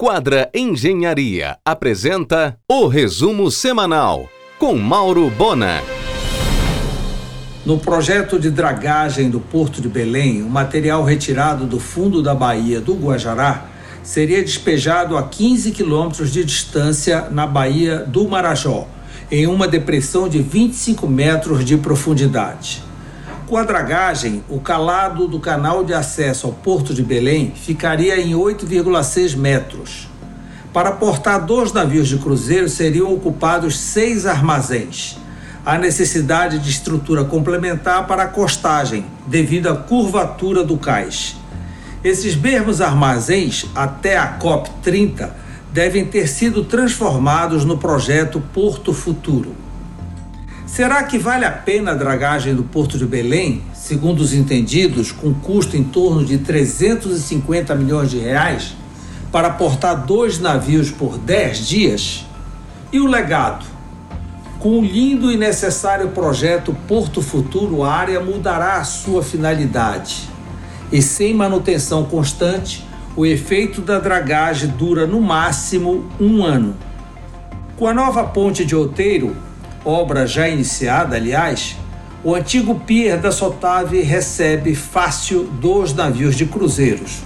Quadra Engenharia apresenta o resumo semanal com Mauro Bona. No projeto de dragagem do Porto de Belém, o material retirado do fundo da Baía do Guajará seria despejado a 15 quilômetros de distância na Baía do Marajó, em uma depressão de 25 metros de profundidade. Com a dragagem, o calado do canal de acesso ao Porto de Belém ficaria em 8,6 metros. Para portar dois navios de cruzeiro seriam ocupados seis armazéns. Há necessidade de estrutura complementar para a costagem, devido à curvatura do cais. Esses mesmos armazéns, até a COP 30, devem ter sido transformados no projeto Porto Futuro. Será que vale a pena a dragagem do Porto de Belém, segundo os entendidos, com custo em torno de 350 milhões de reais, para portar dois navios por 10 dias? E o legado? Com o lindo e necessário projeto Porto Futuro, a área mudará a sua finalidade. E sem manutenção constante, o efeito da dragagem dura no máximo um ano. Com a nova ponte de Outeiro, obra já iniciada, aliás, o antigo pier da Sotave recebe fácil dois navios de cruzeiros.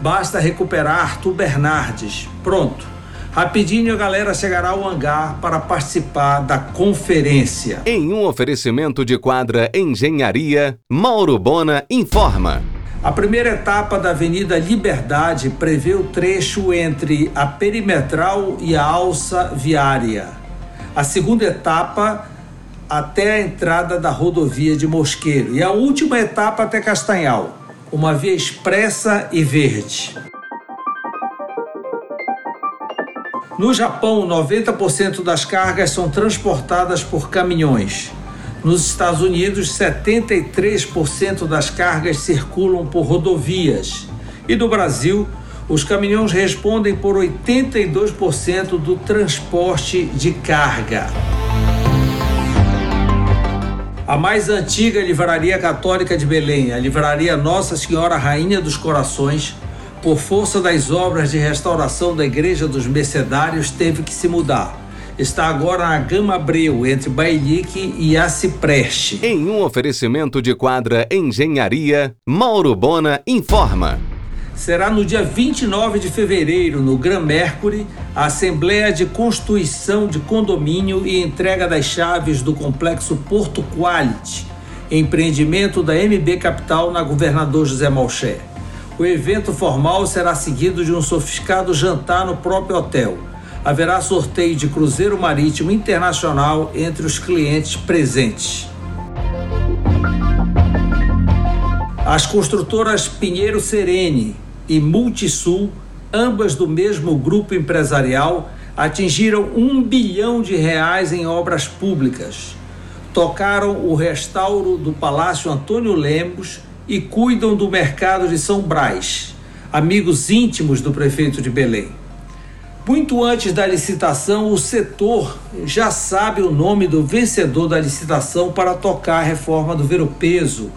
Basta recuperar Arthur Bernardes. Pronto. Rapidinho a galera chegará ao hangar para participar da conferência. Em um oferecimento de quadra Engenharia, Mauro Bona informa. A primeira etapa da Avenida Liberdade prevê o trecho entre a perimetral e a alça viária a segunda etapa até a entrada da rodovia de Mosqueiro e a última etapa até Castanhal, uma via expressa e verde. No Japão, 90% das cargas são transportadas por caminhões. Nos Estados Unidos, 73% das cargas circulam por rodovias. E no Brasil, os caminhões respondem por 82% do transporte de carga. A mais antiga livraria católica de Belém, a Livraria Nossa Senhora Rainha dos Corações, por força das obras de restauração da Igreja dos Mercedários, teve que se mudar. Está agora na Gama Abreu, entre Bailique e Acipreste. Em um oferecimento de quadra Engenharia, Mauro Bona informa será no dia 29 de fevereiro, no Gran Mercury, a Assembleia de Constituição de Condomínio e entrega das chaves do complexo Porto Quality, empreendimento da MB Capital na Governador José Malché. O evento formal será seguido de um sofisticado jantar no próprio hotel. Haverá sorteio de cruzeiro marítimo internacional entre os clientes presentes. As construtoras Pinheiro Serene, e Multisul, ambas do mesmo grupo empresarial, atingiram um bilhão de reais em obras públicas. Tocaram o restauro do Palácio Antônio Lemos e cuidam do mercado de São Brás, amigos íntimos do prefeito de Belém. Muito antes da licitação, o setor já sabe o nome do vencedor da licitação para tocar a reforma do Ver o Peso,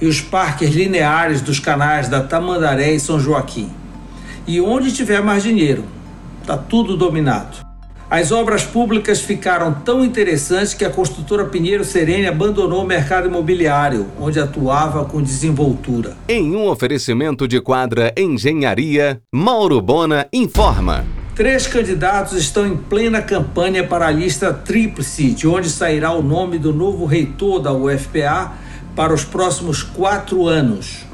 e os parques lineares dos canais da Tamandaré e São Joaquim. E onde tiver mais dinheiro, está tudo dominado. As obras públicas ficaram tão interessantes que a construtora Pinheiro Serene abandonou o mercado imobiliário, onde atuava com desenvoltura. Em um oferecimento de quadra Engenharia, Mauro Bona informa. Três candidatos estão em plena campanha para a lista tríplice, de onde sairá o nome do novo reitor da UFPA para os próximos quatro anos.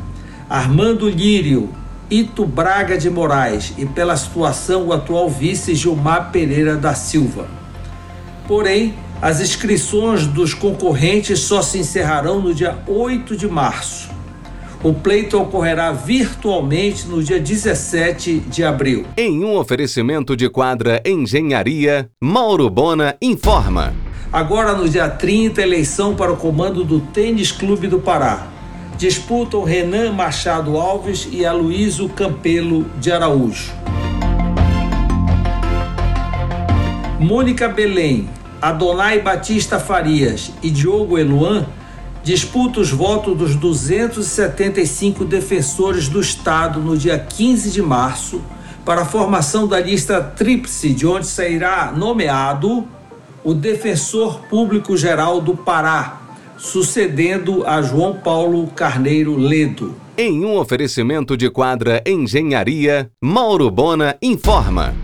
Armando Lírio, Ito Braga de Moraes e, pela situação, o atual vice Gilmar Pereira da Silva. Porém, as inscrições dos concorrentes só se encerrarão no dia 8 de março. O pleito ocorrerá virtualmente no dia 17 de abril. Em um oferecimento de quadra Engenharia, Mauro Bona informa. Agora, no dia 30, eleição para o comando do Tênis Clube do Pará. Disputam Renan Machado Alves e Aloysio Campelo de Araújo. Mônica Belém, Adonai Batista Farias e Diogo Eluan disputam os votos dos 275 defensores do Estado no dia 15 de março para a formação da lista tríplice, de onde sairá nomeado o Defensor Público Geral do Pará, sucedendo a João Paulo Carneiro Ledo. Em um oferecimento de quadra Engenharia, Mauro Bona informa.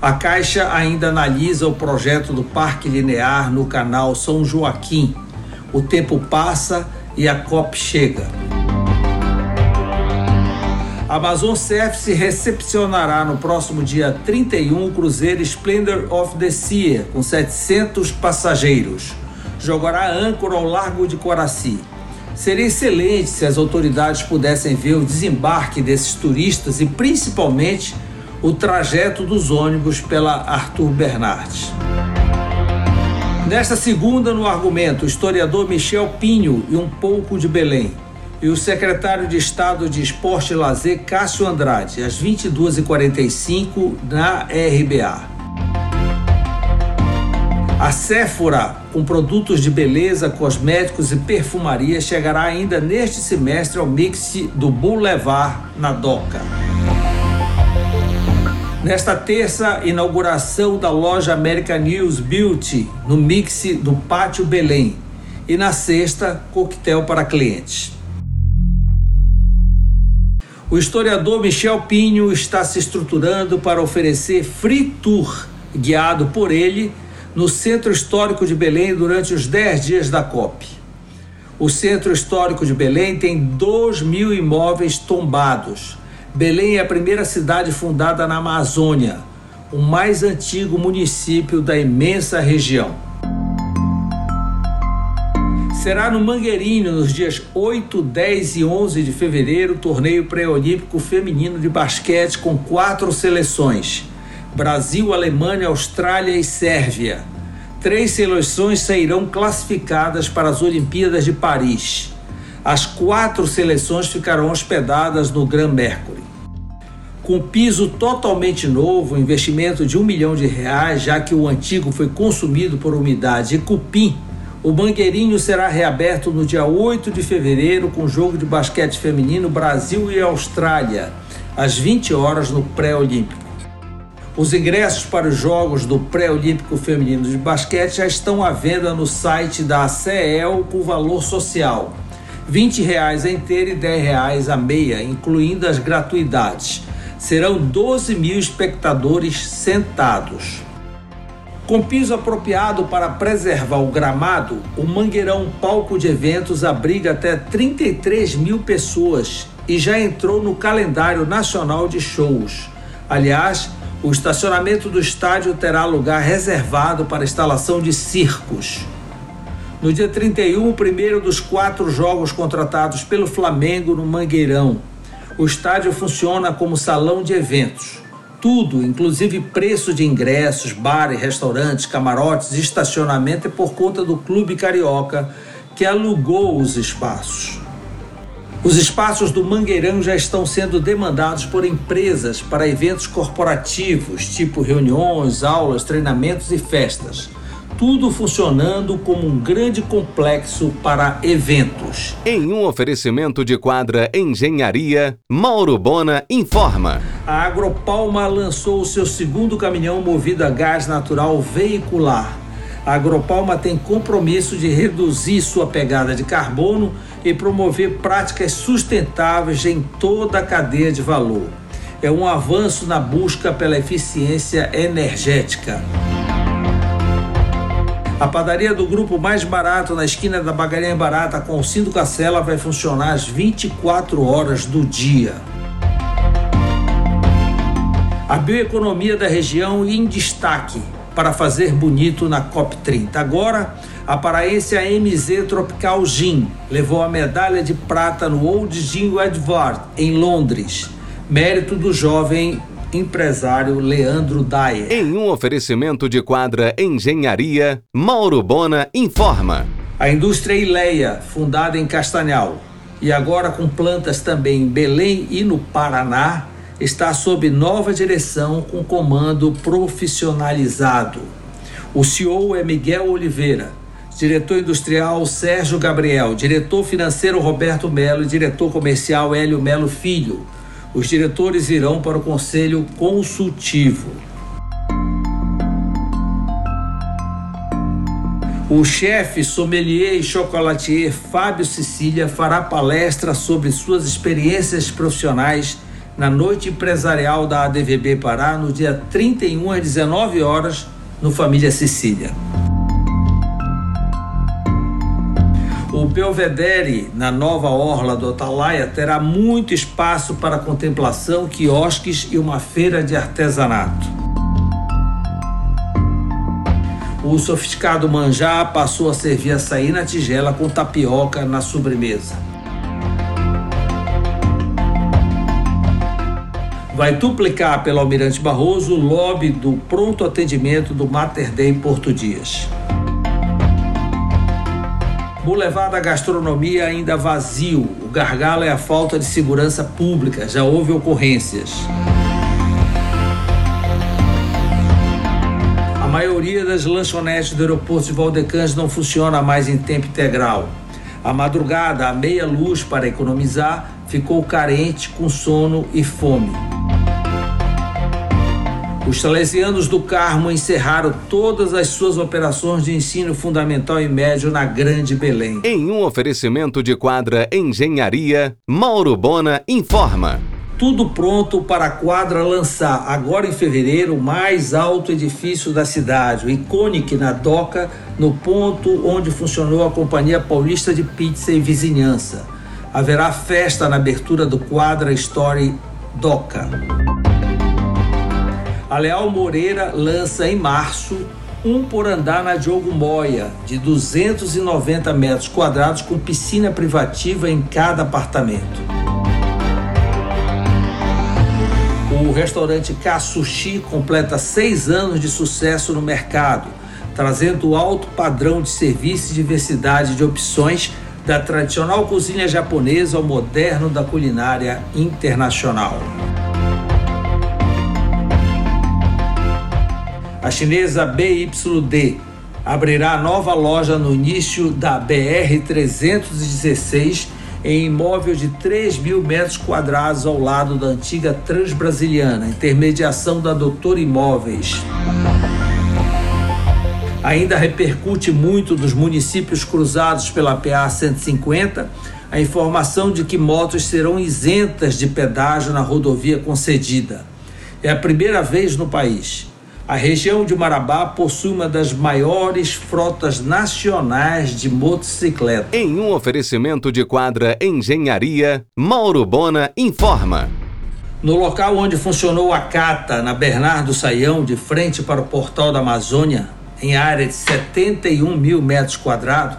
A Caixa ainda analisa o projeto do Parque Linear no canal São Joaquim. O tempo passa e a COP chega. A Amazon Surf recepcionará no próximo dia 31 o cruzeiro Splendor of the Sea, com 700 passageiros. Jogará âncora ao largo de Coraci. Seria excelente se as autoridades pudessem ver o desembarque desses turistas e principalmente o trajeto dos ônibus pela Arthur Bernardes. Nesta segunda, no argumento, o historiador Michel Pinho e um pouco de Belém. E o secretário de Estado de Esporte e Lazer, Cássio Andrade, às 22h45 na RBA. A Sephora, com produtos de beleza, cosméticos e perfumaria, chegará ainda neste semestre ao mix do Boulevard na Doca. Nesta terça, inauguração da loja American News Beauty no mix do Pátio Belém. E na sexta, coquetel para clientes. O historiador Michel Pinho está se estruturando para oferecer free tour, guiado por ele, no Centro Histórico de Belém durante os 10 dias da COP. O Centro Histórico de Belém tem 2 mil imóveis tombados Belém é a primeira cidade fundada na Amazônia, o mais antigo município da imensa região. Será no Mangueirinho, nos dias 8, 10 e 11 de fevereiro, torneio pré-olímpico feminino de basquete com quatro seleções: Brasil, Alemanha, Austrália e Sérvia. Três seleções sairão classificadas para as Olimpíadas de Paris. As quatro seleções ficarão hospedadas no Gran Mercury com piso totalmente novo, investimento de um milhão de reais, já que o antigo foi consumido por umidade e cupim, o Mangueirinho será reaberto no dia 8 de fevereiro com jogo de basquete feminino Brasil e Austrália, às 20 horas no pré-olímpico. Os ingressos para os jogos do pré-olímpico feminino de basquete já estão à venda no site da CEL por valor social. 20 reais a inteira e 10 reais a meia, incluindo as gratuidades serão 12 mil espectadores sentados. Com piso apropriado para preservar o gramado, o Mangueirão Palco de Eventos abriga até 33 mil pessoas e já entrou no calendário nacional de shows. Aliás, o estacionamento do estádio terá lugar reservado para instalação de circos. No dia 31, o primeiro dos quatro jogos contratados pelo Flamengo no Mangueirão, o estádio funciona como salão de eventos. Tudo, inclusive preço de ingressos, bares, restaurantes, camarotes estacionamento é por conta do Clube Carioca, que alugou os espaços. Os espaços do Mangueirão já estão sendo demandados por empresas para eventos corporativos, tipo reuniões, aulas, treinamentos e festas tudo funcionando como um grande complexo para eventos. Em um oferecimento de quadra Engenharia, Mauro Bona informa. A Agropalma lançou o seu segundo caminhão movido a gás natural veicular. A Agropalma tem compromisso de reduzir sua pegada de carbono e promover práticas sustentáveis em toda a cadeia de valor. É um avanço na busca pela eficiência energética. A padaria do grupo mais barato na esquina da Bagarinha Barata com o Cindo Cacela vai funcionar às 24 horas do dia. A bioeconomia da região em destaque para fazer bonito na COP30. Agora, a paraense AMZ Tropical Gin levou a medalha de prata no Old Gin Edward, em Londres. Mérito do jovem empresário Leandro Dyer. Em um oferecimento de quadra Engenharia, Mauro Bona informa. A indústria Ileia, fundada em Castanhal e agora com plantas também em Belém e no Paraná, está sob nova direção com comando profissionalizado. O CEO é Miguel Oliveira, diretor industrial Sérgio Gabriel, diretor financeiro Roberto Melo e diretor comercial Hélio Melo Filho. Os diretores irão para o Conselho Consultivo. O chefe sommelier e chocolatier Fábio Sicília fará palestra sobre suas experiências profissionais na noite empresarial da ADVB Pará no dia 31 às 19 horas no Família Sicília. O Belvedere, na nova orla do Atalaia, terá muito espaço para contemplação, quiosques e uma feira de artesanato. O sofisticado manjá passou a servir açaí na tigela com tapioca na sobremesa. Vai duplicar pelo Almirante Barroso o lobby do pronto atendimento do Mater Dei Porto Dias. Boulevard da Gastronomia ainda vazio. O gargalo é a falta de segurança pública. Já houve ocorrências. maioria das lanchonetes do aeroporto de Valdecães não funciona mais em tempo integral. A madrugada, a meia luz para economizar, ficou carente com sono e fome. Os salesianos do Carmo encerraram todas as suas operações de ensino fundamental e médio na Grande Belém. Em um oferecimento de quadra Engenharia, Mauro Bona informa tudo pronto para a quadra lançar, agora em fevereiro, o mais alto edifício da cidade, o Iconic na Doca, no ponto onde funcionou a Companhia Paulista de Pizza e Vizinhança. Haverá festa na abertura do Quadra Story Doca. A Leal Moreira lança em março um por andar na Diogo Moia, de 290 metros quadrados, com piscina privativa em cada apartamento. O restaurante Kasushi completa seis anos de sucesso no mercado, trazendo alto padrão de serviço e diversidade de opções da tradicional cozinha japonesa ao moderno da culinária internacional. A chinesa BYD abrirá nova loja no início da BR 316 em imóvel de 3 mil metros quadrados ao lado da antiga Transbrasiliana, intermediação da Doutor Imóveis. Ainda repercute muito dos municípios cruzados pela PA 150 a informação de que motos serão isentas de pedágio na rodovia concedida. É a primeira vez no país. A região de Marabá possui uma das maiores frotas nacionais de motocicleta. Em um oferecimento de quadra Engenharia, Mauro Bona informa. No local onde funcionou a Cata, na Bernardo Saião, de frente para o Portal da Amazônia, em área de 71 mil metros quadrados,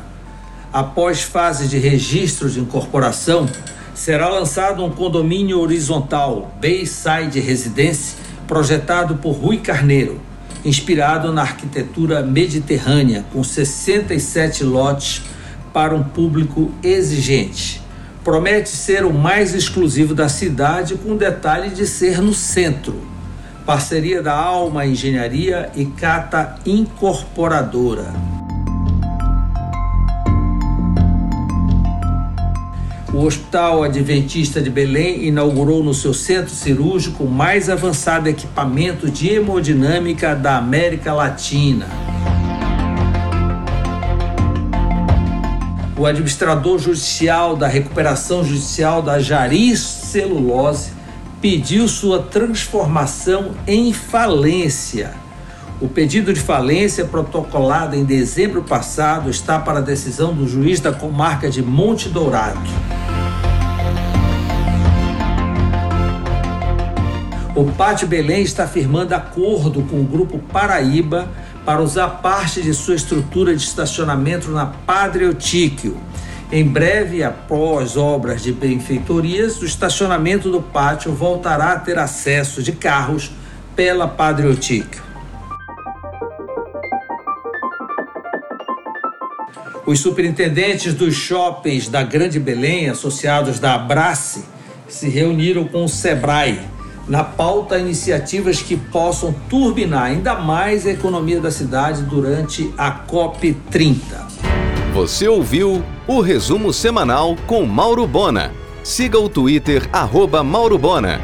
após fase de registro de incorporação, será lançado um condomínio horizontal, Bayside Residência, projetado por Rui Carneiro, inspirado na arquitetura mediterrânea, com 67 lotes para um público exigente. Promete ser o mais exclusivo da cidade, com o detalhe de ser no centro. Parceria da Alma Engenharia e Cata Incorporadora. O Hospital Adventista de Belém inaugurou no seu centro cirúrgico o mais avançado equipamento de hemodinâmica da América Latina. O administrador judicial da recuperação judicial da Jari Celulose pediu sua transformação em falência. O pedido de falência, protocolado em dezembro passado, está para decisão do juiz da comarca de Monte Dourado. O Pátio Belém está firmando acordo com o Grupo Paraíba para usar parte de sua estrutura de estacionamento na Padre Eutíquio. Em breve, após obras de benfeitorias, o estacionamento do pátio voltará a ter acesso de carros pela Padre Eutíquio. Os superintendentes dos shoppings da Grande Belém, associados da Abrace, se reuniram com o Sebrae na pauta iniciativas que possam turbinar ainda mais a economia da cidade durante a COP 30. Você ouviu o resumo semanal com Mauro Bona. Siga o Twitter arroba Mauro Bona.